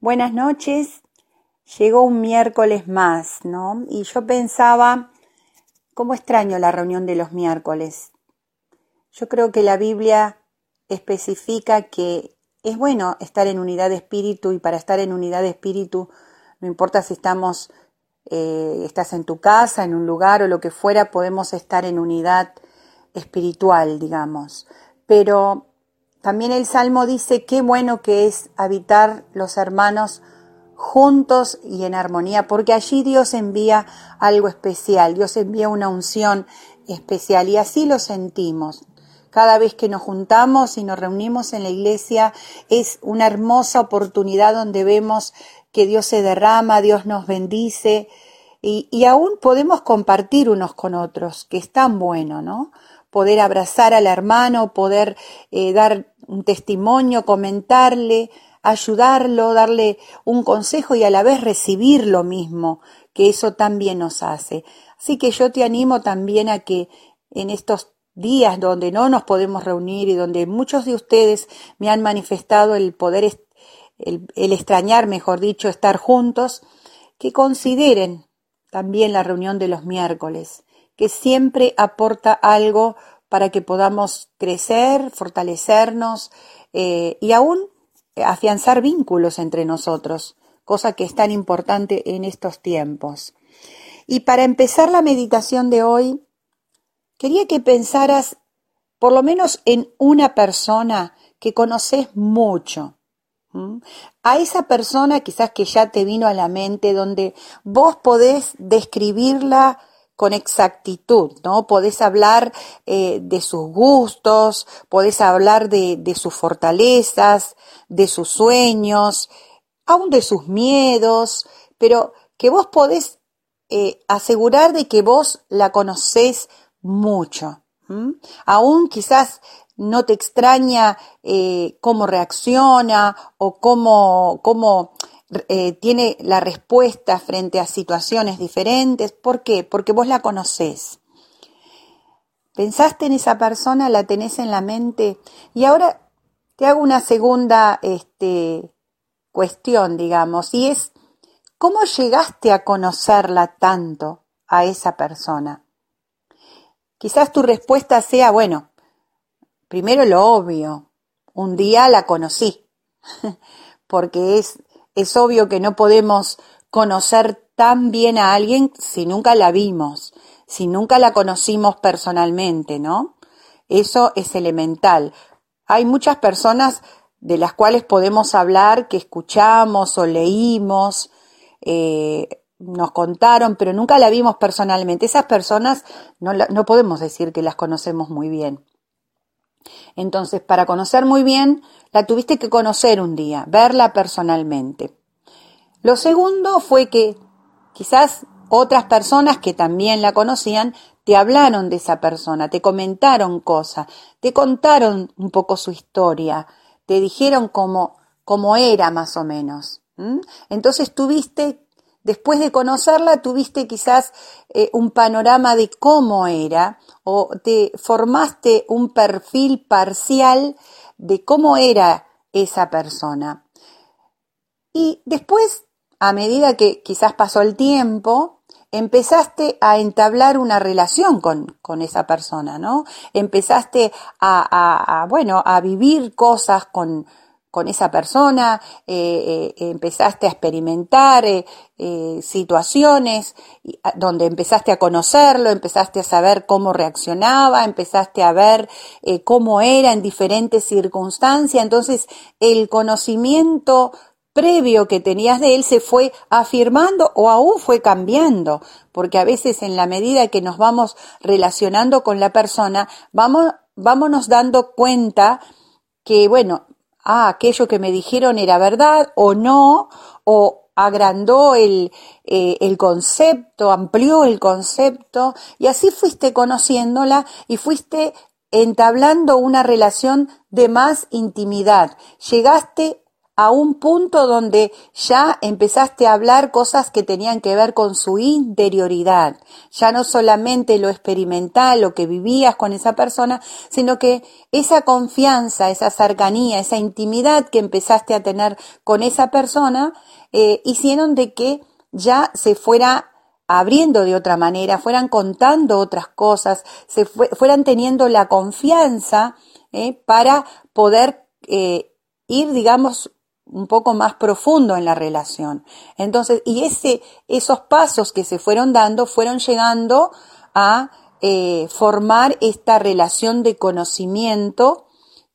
Buenas noches. Llegó un miércoles más, ¿no? Y yo pensaba, ¿cómo extraño la reunión de los miércoles? Yo creo que la Biblia especifica que es bueno estar en unidad de espíritu y para estar en unidad de espíritu, no importa si estamos, eh, estás en tu casa, en un lugar o lo que fuera, podemos estar en unidad espiritual, digamos. Pero también el Salmo dice qué bueno que es habitar los hermanos juntos y en armonía, porque allí Dios envía algo especial, Dios envía una unción especial y así lo sentimos. Cada vez que nos juntamos y nos reunimos en la iglesia es una hermosa oportunidad donde vemos que Dios se derrama, Dios nos bendice y, y aún podemos compartir unos con otros, que es tan bueno, ¿no? Poder abrazar al hermano, poder eh, dar un testimonio, comentarle, ayudarlo, darle un consejo y a la vez recibir lo mismo, que eso también nos hace. Así que yo te animo también a que en estos días donde no nos podemos reunir y donde muchos de ustedes me han manifestado el poder, el, el extrañar, mejor dicho, estar juntos, que consideren también la reunión de los miércoles, que siempre aporta algo para que podamos crecer, fortalecernos eh, y aún afianzar vínculos entre nosotros, cosa que es tan importante en estos tiempos. Y para empezar la meditación de hoy, quería que pensaras por lo menos en una persona que conoces mucho. A esa persona quizás que ya te vino a la mente, donde vos podés describirla con exactitud, ¿no? Podés hablar eh, de sus gustos, podés hablar de, sus fortalezas, de sus sueños, aún de sus miedos, pero que vos podés eh, asegurar de que vos la conocés mucho. Aún quizás no te extraña eh, cómo reacciona o cómo, cómo eh, tiene la respuesta frente a situaciones diferentes. ¿Por qué? Porque vos la conocés. Pensaste en esa persona, la tenés en la mente y ahora te hago una segunda este, cuestión, digamos, y es, ¿cómo llegaste a conocerla tanto a esa persona? Quizás tu respuesta sea, bueno, primero lo obvio, un día la conocí, porque es es obvio que no podemos conocer tan bien a alguien si nunca la vimos, si nunca la conocimos personalmente, ¿no? Eso es elemental. Hay muchas personas de las cuales podemos hablar que escuchamos o leímos, eh, nos contaron, pero nunca la vimos personalmente. Esas personas no, no podemos decir que las conocemos muy bien. Entonces, para conocer muy bien, la tuviste que conocer un día, verla personalmente. Lo segundo fue que quizás otras personas que también la conocían te hablaron de esa persona, te comentaron cosas, te contaron un poco su historia, te dijeron cómo, cómo era más o menos. Entonces tuviste, después de conocerla, tuviste quizás eh, un panorama de cómo era o te formaste un perfil parcial de cómo era esa persona. Y después, a medida que quizás pasó el tiempo, empezaste a entablar una relación con, con esa persona, ¿no? Empezaste a, a, bueno, a vivir cosas con, con esa persona, eh, eh, empezaste a experimentar eh, situaciones donde empezaste a conocerlo, empezaste a saber cómo reaccionaba, empezaste a ver cómo era en diferentes circunstancias. Entonces, el conocimiento previo que tenías de él se fue afirmando o aún fue cambiando, porque a veces en la medida que nos vamos relacionando con la persona, vamos, vámonos dando cuenta que, bueno, ah, aquello que me dijeron era verdad o no, o agrandó el, eh, el, concepto, amplió el concepto, y así fuiste conociéndola y fuiste entablando una relación de más intimidad. Llegaste a un punto donde ya empezaste a hablar cosas que tenían que ver con su interioridad, ya no solamente lo experimental, lo que vivías con esa persona, sino que esa confianza, esa cercanía, esa intimidad que empezaste a tener con esa persona, eh, hicieron de que ya se fuera abriendo de otra manera, fueran contando otras cosas, se fueran teniendo la confianza eh, para poder eh, ir, digamos, un poco más profundo en la relación. Entonces, y ese, esos pasos que se fueron dando fueron llegando a eh, formar esta relación de conocimiento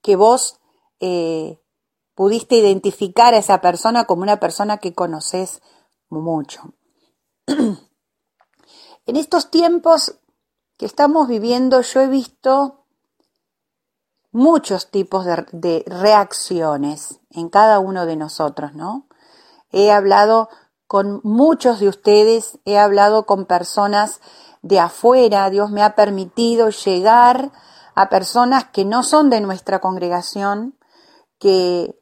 que vos eh, pudiste identificar a esa persona como una persona que conoces mucho. en estos tiempos que estamos viviendo, yo he visto muchos tipos de, reacciones en cada uno de nosotros, ¿no? He hablado con muchos de ustedes, he hablado con personas de afuera, Dios me ha permitido llegar a personas que no son de nuestra congregación, que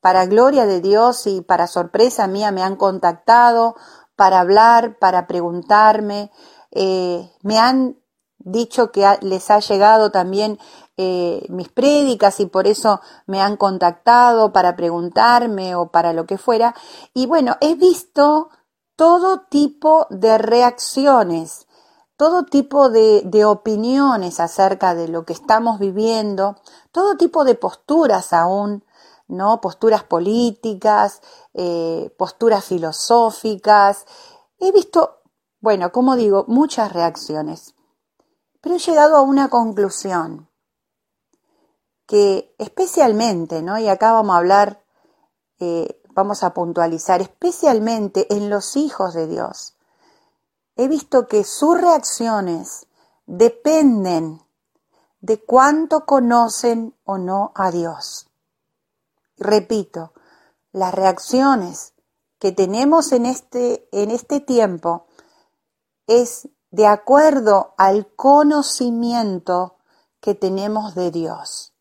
para gloria de Dios y para sorpresa mía me han contactado para hablar, para preguntarme, eh, me han dicho que les ha llegado también eh, mis prédicas y por eso me han contactado para preguntarme o para lo que fuera. Y bueno, he visto todo tipo de reacciones, todo tipo de, opiniones acerca de lo que estamos viviendo, todo tipo de posturas aún, ¿no? Posturas políticas, eh, posturas filosóficas. He visto, bueno, como digo, muchas reacciones. Pero he llegado a una conclusión que especialmente, ¿no? Y acá vamos a hablar, eh, vamos a puntualizar, especialmente en los hijos de Dios. He visto que sus reacciones dependen de cuánto conocen o no a Dios. Repito, las reacciones que tenemos en este, en este tiempo es de acuerdo al conocimiento que tenemos de Dios.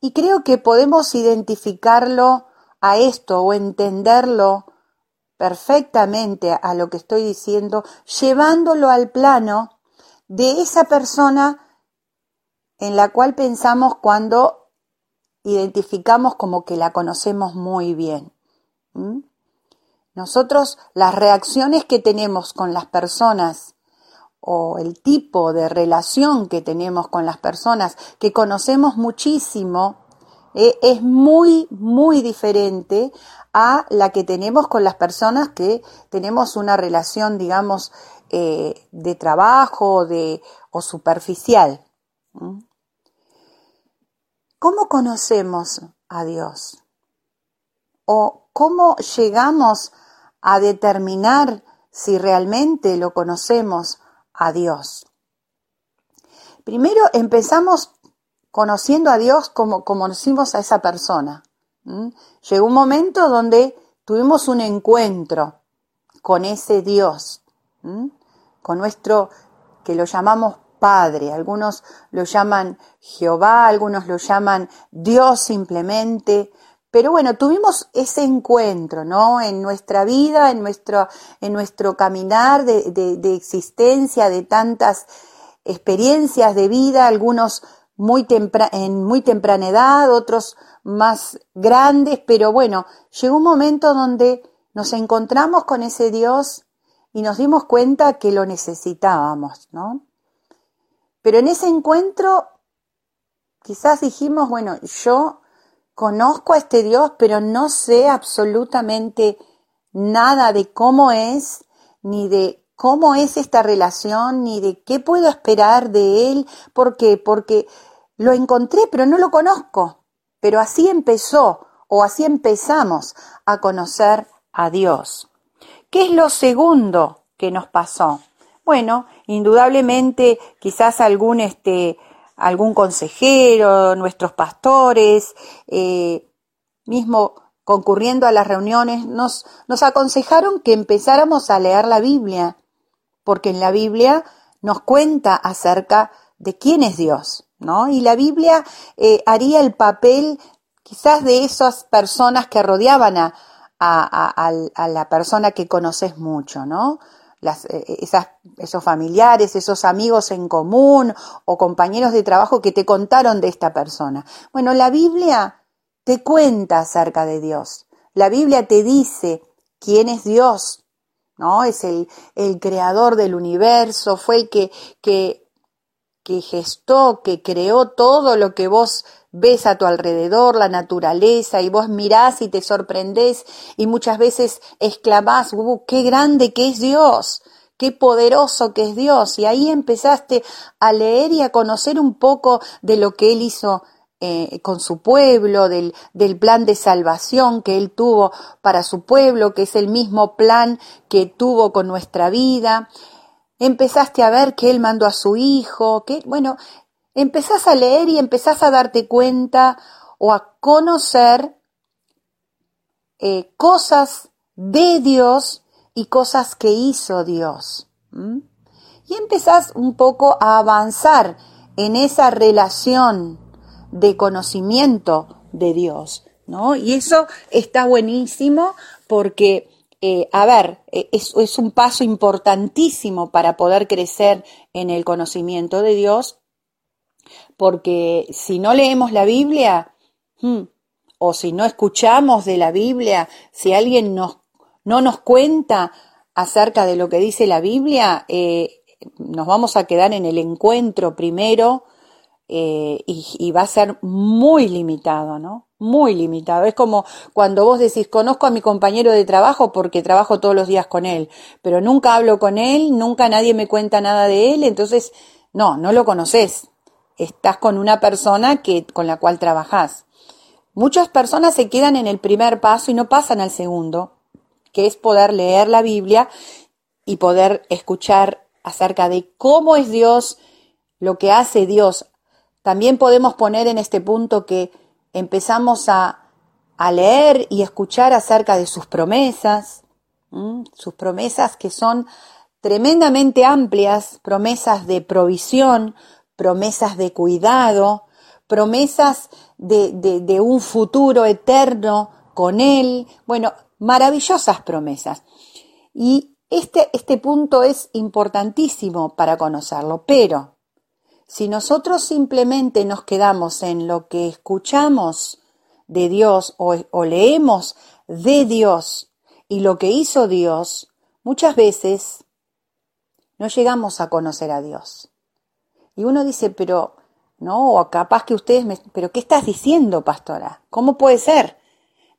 Y creo que podemos identificarlo a esto o entenderlo perfectamente a lo que estoy diciendo, llevándolo al plano de esa persona en la cual pensamos cuando identificamos como que la conocemos muy bien. Nosotros las reacciones que tenemos con las personas o el tipo de relación que tenemos con las personas que conocemos muchísimo eh, es muy, muy diferente a la que tenemos con las personas que tenemos una relación, digamos, eh, de trabajo de, o superficial. ¿Cómo conocemos a Dios? ¿O cómo llegamos a determinar si realmente lo conocemos a Dios. Primero empezamos conociendo a Dios como, conocimos a esa persona. Llegó un momento donde tuvimos un encuentro con ese Dios, con nuestro, que lo llamamos Padre, algunos lo llaman Jehová, algunos lo llaman Dios simplemente, pero bueno, tuvimos ese encuentro, ¿no? En nuestra vida, en nuestro, en nuestro caminar de, de, existencia, de tantas experiencias de vida, algunos muy en muy temprana edad, otros más grandes, pero bueno, llegó un momento donde nos encontramos con ese Dios y nos dimos cuenta que lo necesitábamos, ¿no? Pero en ese encuentro quizás dijimos, bueno, yo conozco a este Dios, pero no sé absolutamente nada de cómo es, ni de cómo es esta relación, ni de qué puedo esperar de Él. ¿Por qué? Porque lo encontré, pero no lo conozco. Pero así empezó, o así empezamos a conocer a Dios. ¿Qué es lo segundo que nos pasó? Bueno, indudablemente quizás algún este, algún consejero, nuestros pastores, eh, mismo concurriendo a las reuniones, nos, nos aconsejaron que empezáramos a leer la Biblia, porque en la Biblia nos cuenta acerca de quién es Dios, ¿no? Y la Biblia eh, haría el papel quizás de esas personas que rodeaban a, a, la persona que conoces mucho, ¿no? Eh, esas, esos familiares, esos amigos en común o compañeros de trabajo que te contaron de esta persona. Bueno, la Biblia te cuenta acerca de Dios. La Biblia te dice quién es Dios, ¿no? Es el, el creador del universo, fue el que, que, que gestó, que creó todo lo que vos ves a tu alrededor, la naturaleza, y vos mirás y te sorprendés y muchas veces exclamás, uh, qué grande que es Dios, qué poderoso que es Dios. Y ahí empezaste a leer y a conocer un poco de lo que Él hizo eh, con su pueblo, del, del, plan de salvación que Él tuvo para su pueblo, que es el mismo plan que tuvo con nuestra vida. Empezaste a ver que Él mandó a su Hijo, que, bueno, empezás a leer y empezás a darte cuenta o a conocer eh, cosas de Dios y cosas que hizo Dios. Y empezás un poco a avanzar en esa relación de conocimiento de Dios, ¿no? Y eso está buenísimo porque, eh, a ver, e, es, es, un paso importantísimo para poder crecer en el conocimiento de Dios, porque si no leemos la Biblia, hmm, o si no escuchamos de la Biblia, si alguien nos, no nos cuenta acerca de lo que dice la Biblia, eh, nos vamos a quedar en el encuentro primero eh, y, va a ser muy limitado, ¿no? Muy limitado. Es como cuando vos decís, conozco a mi compañero de trabajo porque trabajo todos los días con él, pero nunca hablo con él, nunca nadie me cuenta nada de él, entonces, no, no lo conoces. Estás con una persona que, con la cual trabajás. Muchas personas se quedan en el primer paso y no pasan al segundo, que es poder leer la Biblia y poder escuchar acerca de cómo es Dios, lo que hace Dios también podemos poner en este punto que empezamos a, leer y escuchar acerca de sus promesas, sus promesas que son tremendamente amplias, promesas de provisión, promesas de cuidado, promesas de, de, un futuro eterno con Él, bueno, maravillosas promesas. Y este, este punto es importantísimo para conocerlo, pero si nosotros simplemente nos quedamos en lo que escuchamos de Dios o, leemos de Dios y lo que hizo Dios, muchas veces no llegamos a conocer a Dios. Y uno dice, pero no, capaz que ustedes me... Pero ¿qué estás diciendo, pastora? ¿Cómo puede ser?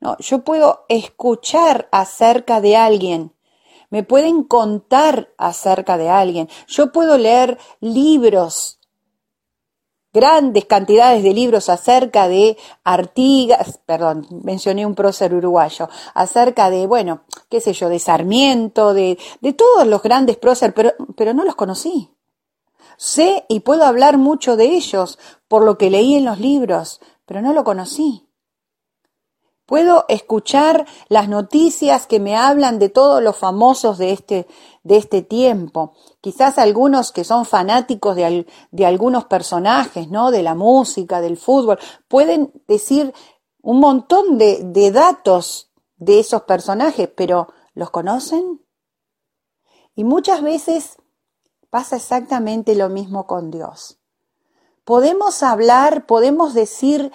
No, yo puedo escuchar acerca de alguien, me pueden contar acerca de alguien, yo puedo leer libros grandes cantidades de libros acerca de Artigas, perdón, mencioné un prócer uruguayo, acerca de, bueno, qué sé yo, de Sarmiento, de, de todos los grandes próceres, pero, pero no los conocí. Sé y puedo hablar mucho de ellos por lo que leí en los libros, pero no lo conocí. Puedo escuchar las noticias que me hablan de todos los famosos de este, de este tiempo. Quizás algunos que son fanáticos de, de algunos personajes, ¿no? De la música, del fútbol, pueden decir un montón de, de datos de esos personajes, pero ¿los conocen? Y muchas veces pasa exactamente lo mismo con Dios. Podemos hablar, podemos decir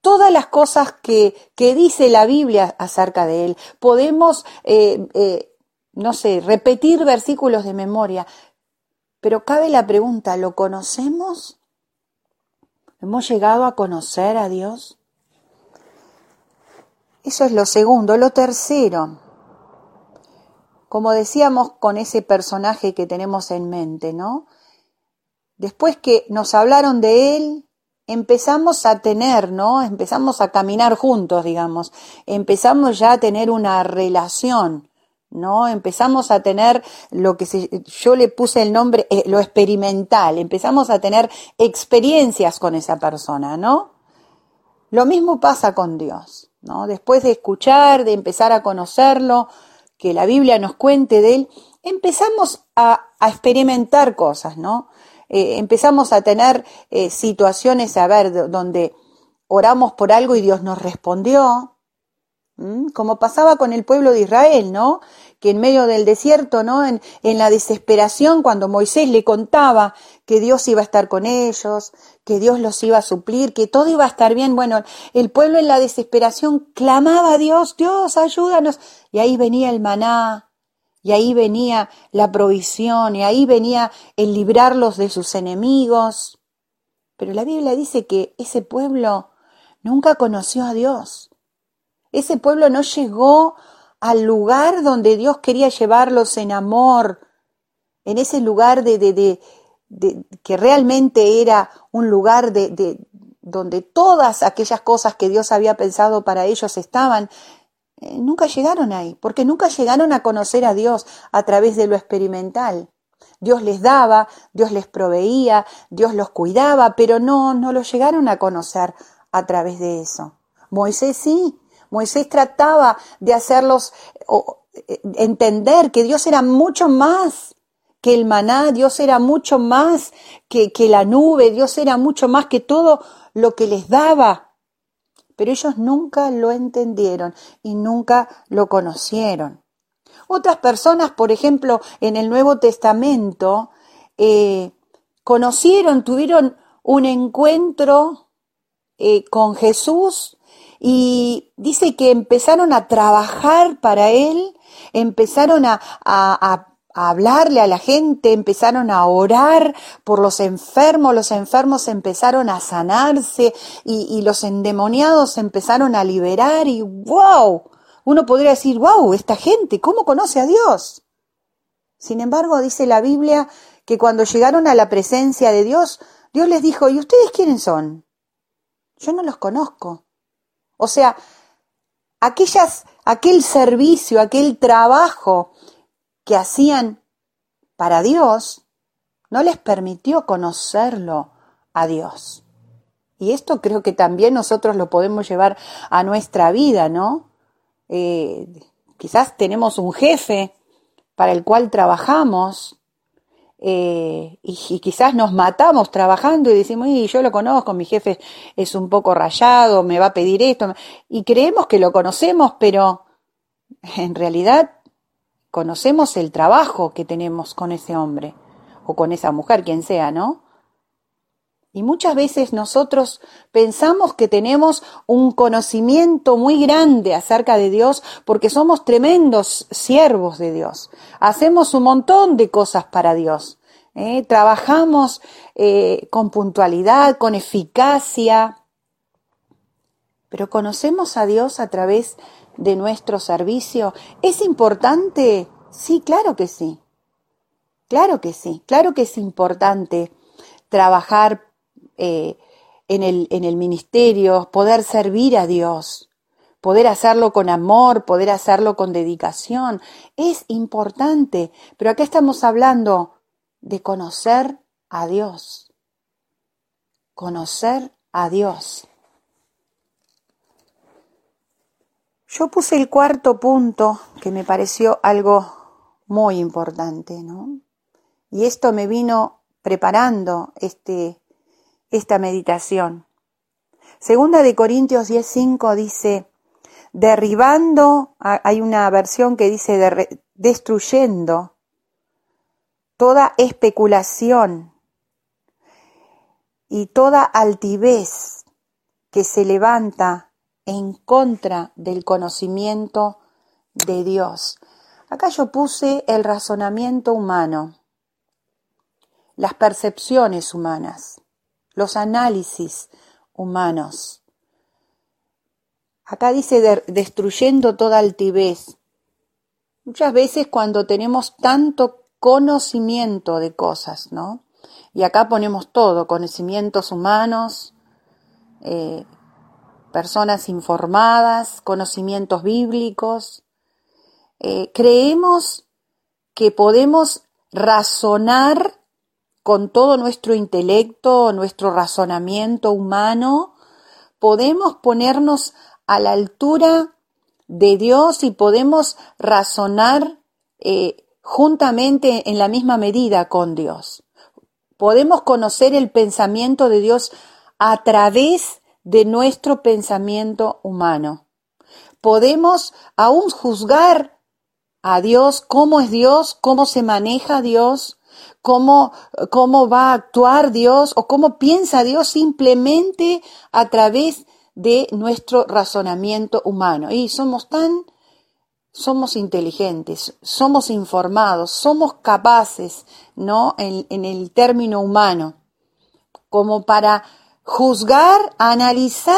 todas las cosas que, que dice la Biblia acerca de Él. Podemos, eh, eh, no sé, repetir versículos de memoria, pero cabe la pregunta, ¿lo conocemos? ¿Hemos llegado a conocer a Dios? Eso es lo segundo. Lo tercero, como decíamos con ese personaje que tenemos en mente, ¿no? Después que nos hablaron de Él, empezamos a tener, ¿no? Empezamos a caminar juntos, digamos. Empezamos ya a tener una relación, ¿no? Empezamos a tener lo que yo le puse el nombre, eh, lo experimental. Empezamos a tener experiencias con esa persona, ¿no? Lo mismo pasa con Dios, ¿no? Después de escuchar, de empezar a conocerlo, que la Biblia nos cuente de él, empezamos a, a experimentar cosas, ¿no? Eh, empezamos a tener eh, situaciones, a ver, donde oramos por algo y Dios nos respondió, como pasaba con el pueblo de Israel, ¿no? Que en medio del desierto, ¿no? En, en, la desesperación, cuando Moisés le contaba que Dios iba a estar con ellos, que Dios los iba a suplir, que todo iba a estar bien, bueno, el pueblo en la desesperación clamaba a Dios, Dios, ayúdanos. Y ahí venía el maná, y ahí venía la provisión, y ahí venía el librarlos de sus enemigos. Pero la Biblia dice que ese pueblo nunca conoció a Dios. Ese pueblo no llegó al lugar donde Dios quería llevarlos en amor, en ese lugar de, de, que realmente era un lugar de, donde todas aquellas cosas que Dios había pensado para ellos estaban, eh, nunca llegaron ahí, porque nunca llegaron a conocer a Dios a través de lo experimental. Dios les daba, Dios les proveía, Dios los cuidaba, pero no, no lo llegaron a conocer a través de eso. Moisés sí, Moisés trataba de hacerlos eh, entender que Dios era mucho más que el maná, Dios era mucho más que, que la nube, Dios era mucho más que todo lo que les daba. Pero ellos nunca lo entendieron y nunca lo conocieron. Otras personas, por ejemplo, en el Nuevo Testamento, eh, conocieron, tuvieron un encuentro eh, con Jesús y dice que empezaron a trabajar para él, empezaron a, a, hablarle a la gente, empezaron a orar por los enfermos, los enfermos empezaron a sanarse y, y los endemoniados empezaron a liberar y wow, uno podría decir, wow, esta gente, ¿cómo conoce a Dios? Sin embargo, dice la Biblia que cuando llegaron a la presencia de Dios, Dios les dijo, ¿y ustedes quiénes son? Yo no los conozco. O sea, aquellas, aquel servicio, aquel trabajo que hacían para Dios, no les permitió conocerlo a Dios. Y esto creo que también nosotros lo podemos llevar a nuestra vida, ¿no? Eh, quizás tenemos un jefe para el cual trabajamos eh, y, quizás nos matamos trabajando y decimos, y yo lo conozco, mi jefe es un poco rayado, me va a pedir esto, y creemos que lo conocemos, pero en realidad conocemos el trabajo que tenemos con ese hombre o con esa mujer, quien sea, ¿no? Y muchas veces nosotros pensamos que tenemos un conocimiento muy grande acerca de Dios porque somos tremendos siervos de Dios. Hacemos un montón de cosas para Dios. ¿eh? Trabajamos eh, con puntualidad, con eficacia. Pero conocemos a Dios a través de nuestro servicio. ¿Es importante? Sí, claro que sí. Claro que sí. Claro que es importante trabajar eh, en, el, en el ministerio, poder servir a Dios, poder hacerlo con amor, poder hacerlo con dedicación, es importante. Pero acá estamos hablando de conocer a Dios. Conocer a Dios. Yo puse el cuarto punto que me pareció algo muy importante, ¿no? Y esto me vino preparando este, esta meditación. Segunda de Corintios 10:5 dice, derribando, hay una versión que dice destruyendo toda especulación y toda altivez que se levanta en contra del conocimiento de Dios. Acá yo puse el razonamiento humano, las percepciones humanas los análisis humanos. Acá dice destruyendo toda altivez. Muchas veces cuando tenemos tanto conocimiento de cosas, ¿no? Y acá ponemos todo, conocimientos humanos, eh, personas informadas, conocimientos bíblicos. Eh, creemos que podemos razonar con todo nuestro intelecto, nuestro razonamiento humano, podemos ponernos a la altura de Dios y podemos razonar eh, juntamente en la misma medida con Dios. Podemos conocer el pensamiento de Dios a través de nuestro pensamiento humano. Podemos aún juzgar a Dios, cómo es Dios, cómo se maneja Dios, cómo, cómo va a actuar Dios o cómo piensa Dios simplemente a través de nuestro razonamiento humano. Y somos tan, somos inteligentes, somos informados, somos capaces, ¿no? En, en el término humano, como para juzgar, analizar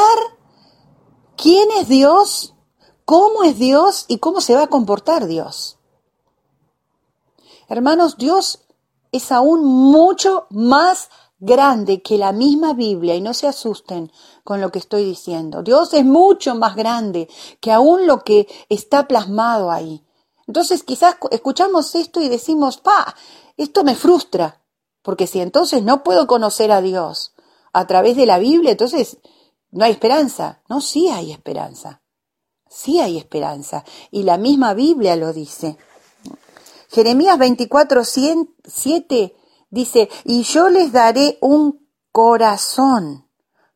quién es Dios, cómo es Dios y cómo se va a comportar Dios. Hermanos, Dios es aún mucho más grande que la misma Biblia y no se asusten con lo que estoy diciendo. Dios es mucho más grande que aún lo que está plasmado ahí. Entonces quizás escuchamos esto y decimos, pa, esto me frustra, porque si entonces no puedo conocer a Dios a través de la Biblia, entonces no hay esperanza. No, sí hay esperanza. Sí hay esperanza. Y la misma Biblia lo dice. Jeremías 24, 7 dice, y yo les daré un corazón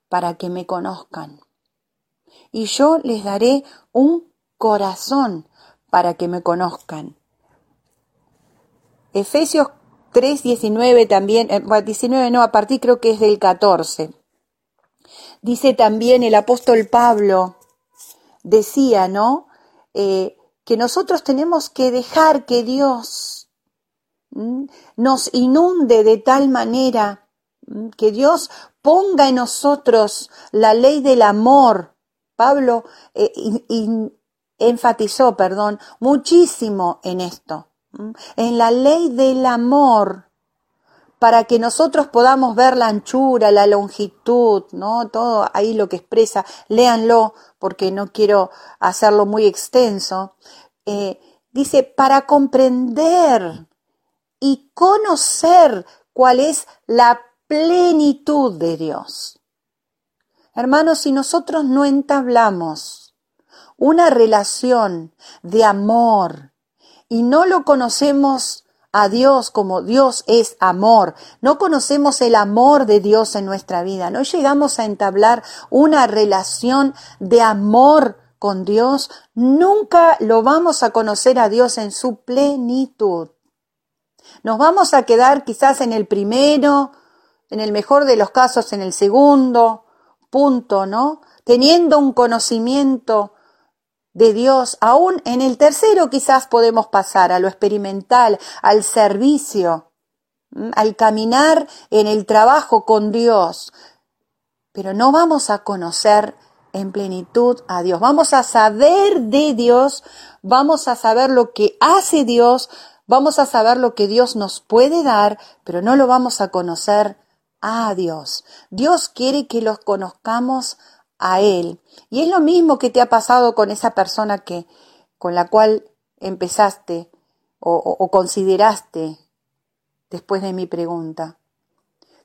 para que me conozcan. Y yo les daré un corazón para que me conozcan. Efesios 3, 19 también, 19 eh, no, a partir creo que es del 14. Dice también el apóstol Pablo, decía, ¿no? Eh, que nosotros tenemos que dejar que Dios nos inunde de tal manera que Dios ponga en nosotros la ley del amor. Pablo eh, enfatizó, perdón, muchísimo en esto, en la ley del amor, para que nosotros podamos ver la anchura, la longitud, ¿no? Todo ahí lo que expresa, léanlo porque no quiero hacerlo muy extenso. Eh, dice, para comprender y conocer cuál es la plenitud de Dios. Hermanos, si nosotros no entablamos una relación de amor y no lo conocemos a Dios como Dios es amor. No conocemos el amor de Dios en nuestra vida. No llegamos a entablar una relación de amor con Dios. Nunca lo vamos a conocer a Dios en su plenitud. Nos vamos a quedar quizás en el primero, en el mejor de los casos en el segundo punto, ¿no? Teniendo un conocimiento de Dios. Aún en el tercero quizás podemos pasar a lo experimental, al servicio, al caminar en el trabajo con Dios. Pero no vamos a conocer en plenitud a Dios. Vamos a saber de Dios, vamos a saber lo que hace Dios, vamos a saber lo que Dios nos puede dar, pero no lo vamos a conocer a Dios. Dios quiere que los conozcamos a Él. Y es lo mismo que te ha pasado con esa persona que, con la cual empezaste o, consideraste después de mi pregunta.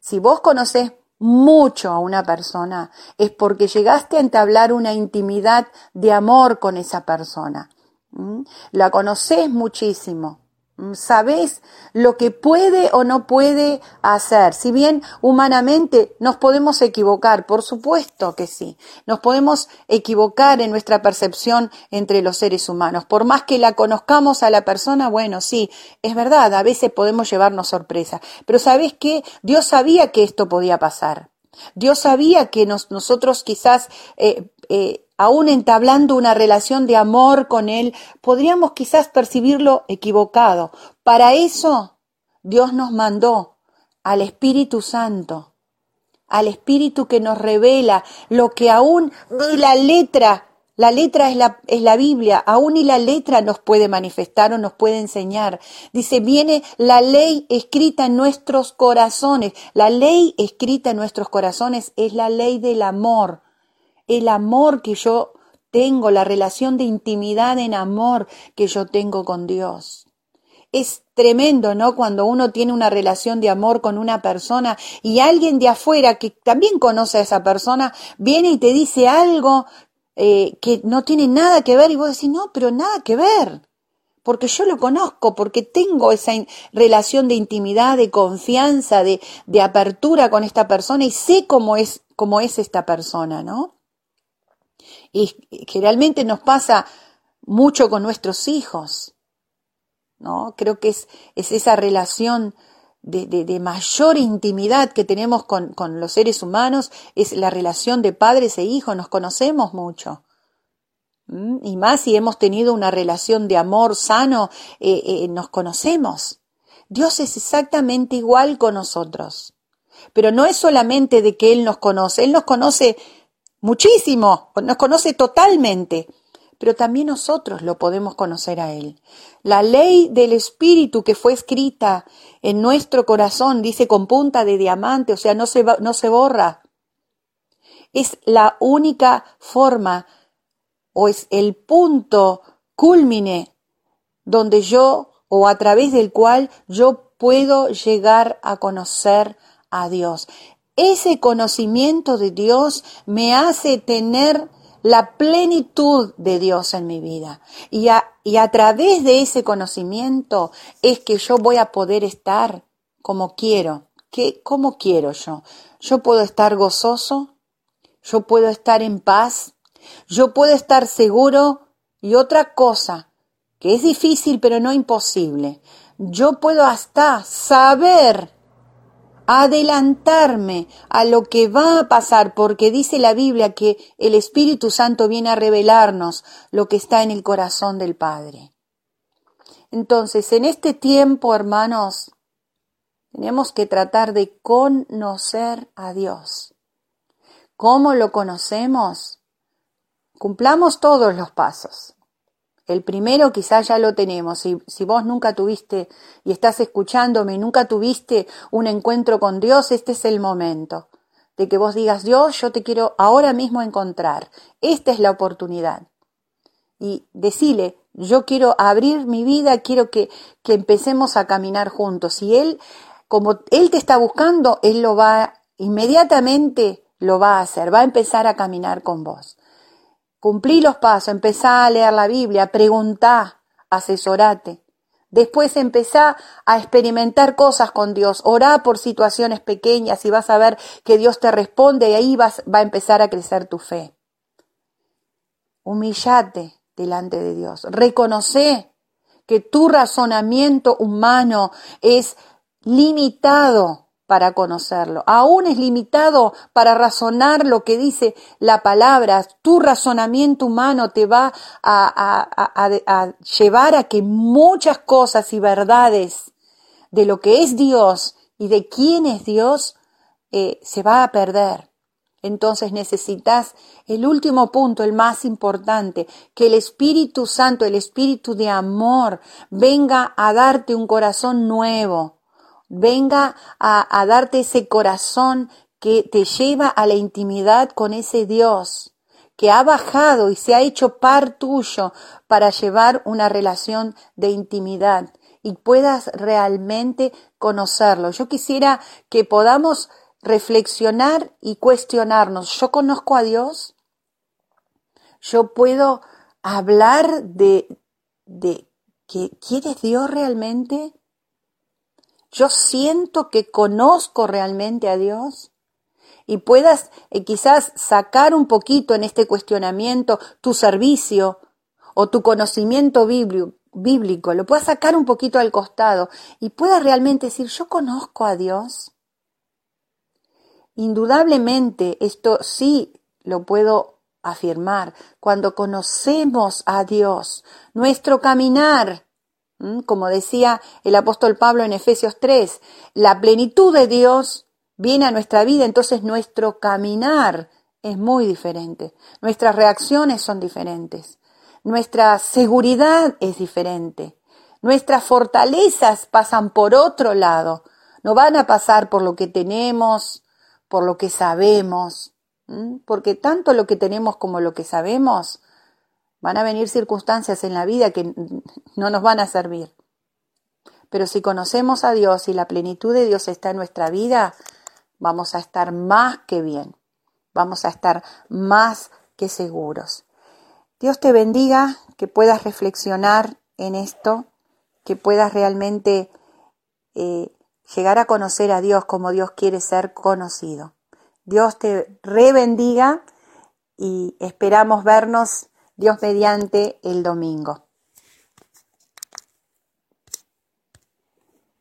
Si vos conocés mucho a una persona, es porque llegaste a entablar una intimidad de amor con esa persona. La conocés muchísimo. Mm, sabes lo que puede o no puede hacer. Si bien humanamente nos podemos equivocar, por supuesto que sí, nos podemos equivocar en nuestra percepción entre los seres humanos. Por más que la conozcamos a la persona, bueno, sí, es verdad, a veces podemos llevarnos sorpresa. Pero ¿sabes qué? Dios sabía que esto podía pasar. Dios sabía que nosotros quizás eh, eh, aún entablando una relación de amor con Él, podríamos quizás percibirlo equivocado. Para eso Dios nos mandó al Espíritu Santo, al Espíritu que nos revela lo que aún ni la letra, la letra es la, es la Biblia, aún ni la letra nos puede manifestar o nos puede enseñar. Dice, viene la ley escrita en nuestros corazones. La ley escrita en nuestros corazones es la ley del amor el amor que yo tengo, la relación de intimidad en amor que yo tengo con Dios. Es tremendo, ¿no? Cuando uno tiene una relación de amor con una persona y alguien de afuera que también conoce a esa persona viene y te dice algo eh, que no tiene nada que ver y vos decís, no, pero nada que ver porque yo lo conozco, porque tengo esa relación de intimidad, de confianza, de, de, apertura con esta persona y sé cómo es cómo es esta persona, ¿no? Y generalmente nos pasa mucho con nuestros hijos, ¿no? Creo que es, es esa relación de, de, mayor intimidad que tenemos con, con, los seres humanos, es la relación de padres e hijos, nos conocemos mucho. Y más si hemos tenido una relación de amor sano, eh, eh, nos conocemos. Dios es exactamente igual con nosotros. Pero no es solamente de que Él nos conoce, Él nos conoce muchísimo, nos conoce totalmente, pero también nosotros lo podemos conocer a Él. La ley del Espíritu que fue escrita en nuestro corazón, dice con punta de diamante, o sea, no se, no se borra. Es la única forma o es el punto culmine donde yo o a través del cual yo puedo llegar a conocer a Dios. Ese conocimiento de Dios me hace tener la plenitud de Dios en mi vida. Y a, través de ese conocimiento es que yo voy a poder estar como quiero. ¿Qué, ¿Cómo quiero yo? Yo puedo estar gozoso, yo puedo estar en paz, yo puedo estar seguro y otra cosa, que es difícil pero no imposible, yo puedo hasta saber adelantarme a lo que va a pasar, porque dice la Biblia que el Espíritu Santo viene a revelarnos lo que está en el corazón del Padre. Entonces, en este tiempo, hermanos, tenemos que tratar de conocer a Dios. ¿Cómo lo conocemos? Cumplamos todos los pasos. El primero quizás ya lo tenemos. Si, si, vos nunca tuviste y estás escuchándome nunca tuviste un encuentro con Dios, este es el momento de que vos digas, Dios, yo te quiero ahora mismo encontrar. Esta es la oportunidad. Y decile, yo quiero abrir mi vida, quiero que, que empecemos a caminar juntos. Y Él, como Él te está buscando, Él lo va, inmediatamente lo va a hacer, va a empezar a caminar con vos. Cumplí los pasos, empezá a leer la Biblia, preguntá, asesorate. Después empezá a experimentar cosas con Dios, orá por situaciones pequeñas y vas a ver que Dios te responde y ahí vas, va a empezar a crecer tu fe. Humillate delante de Dios. Reconoce que tu razonamiento humano es limitado para conocerlo. Aún es limitado para razonar lo que dice la palabra. Tu razonamiento humano te va a, llevar a que muchas cosas y verdades de lo que es Dios y de quién es Dios eh, se va a perder. Entonces necesitas el último punto, el más importante, que el Espíritu Santo, el Espíritu de amor, venga a darte un corazón nuevo, venga a, darte ese corazón que te lleva a la intimidad con ese Dios que ha bajado y se ha hecho par tuyo para llevar una relación de intimidad y puedas realmente conocerlo. Yo quisiera que podamos reflexionar y cuestionarnos. ¿Yo conozco a Dios? ¿Yo puedo hablar de, de que quién es Dios realmente? Yo siento que conozco realmente a Dios y puedas eh, quizás sacar un poquito en este cuestionamiento tu servicio o tu conocimiento bíblico, bíblico, lo puedas sacar un poquito al costado y puedas realmente decir, yo conozco a Dios. Indudablemente, esto sí lo puedo afirmar, cuando conocemos a Dios, nuestro caminar. Como decía el apóstol Pablo en Efesios 3, la plenitud de Dios viene a nuestra vida, entonces nuestro caminar es muy diferente, nuestras reacciones son diferentes, nuestra seguridad es diferente, nuestras fortalezas pasan por otro lado, no van a pasar por lo que tenemos, por lo que sabemos, porque tanto lo que tenemos como lo que sabemos Van a venir circunstancias en la vida que no nos van a servir. Pero si conocemos a Dios y la plenitud de Dios está en nuestra vida, vamos a estar más que bien, vamos a estar más que seguros. Dios te bendiga, que puedas reflexionar en esto, que puedas realmente eh, llegar a conocer a Dios como Dios quiere ser conocido. Dios te rebendiga y esperamos vernos Dios mediante el domingo.